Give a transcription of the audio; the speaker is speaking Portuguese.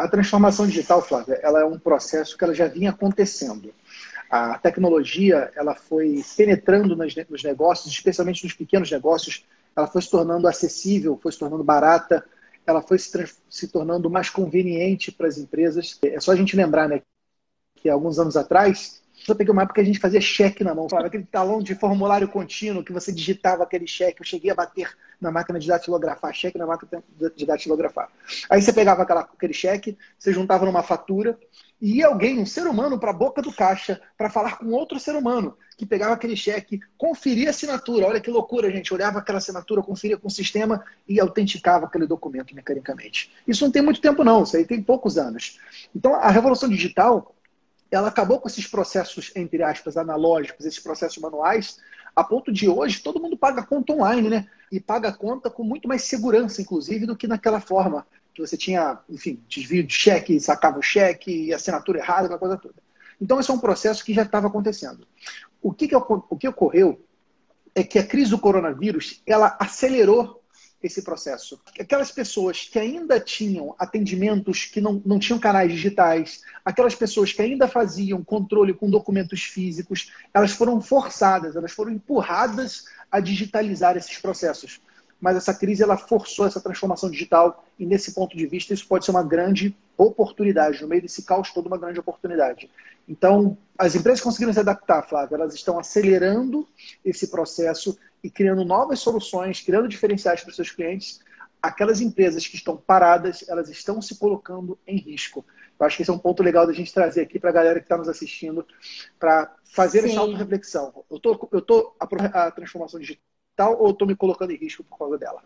A transformação digital, Flávia, ela é um processo que ela já vinha acontecendo. A tecnologia ela foi penetrando nos negócios, especialmente nos pequenos negócios, ela foi se tornando acessível, foi se tornando barata, ela foi se, se tornando mais conveniente para as empresas. É só a gente lembrar né, que alguns anos atrás, eu peguei uma época que a gente fazia cheque na mão, falava aquele talão de formulário contínuo que você digitava aquele cheque. Eu cheguei a bater na máquina de datilografar, cheque na máquina de datilografar. Aí você pegava aquela, aquele cheque, você juntava numa fatura e ia alguém, um ser humano, para a boca do caixa para falar com outro ser humano que pegava aquele cheque, conferia a assinatura. Olha que loucura, gente. Olhava aquela assinatura, conferia com o sistema e autenticava aquele documento mecanicamente. Isso não tem muito tempo, não. Isso aí tem poucos anos. Então, a revolução digital ela acabou com esses processos, entre aspas, analógicos, esses processos manuais, a ponto de hoje todo mundo paga conta online, né? E paga conta com muito mais segurança, inclusive, do que naquela forma que você tinha, enfim, desvio de cheque, sacava o cheque, assinatura errada, aquela coisa toda. Então, esse é um processo que já estava acontecendo. O que, que, o que ocorreu é que a crise do coronavírus ela acelerou esse processo. Aquelas pessoas que ainda tinham atendimentos que não, não tinham canais digitais, aquelas pessoas que ainda faziam controle com documentos físicos, elas foram forçadas, elas foram empurradas a digitalizar esses processos. Mas essa crise ela forçou essa transformação digital e nesse ponto de vista isso pode ser uma grande oportunidade, no meio desse caos todo uma grande oportunidade. Então, as empresas conseguiram se adaptar, Flávio, elas estão acelerando esse processo e criando novas soluções, criando diferenciais para os seus clientes, aquelas empresas que estão paradas, elas estão se colocando em risco. Eu acho que esse é um ponto legal da gente trazer aqui para a galera que está nos assistindo, para fazer Sim. essa auto-reflexão. Eu estou eu tô a, a transformação digital ou estou me colocando em risco por causa dela?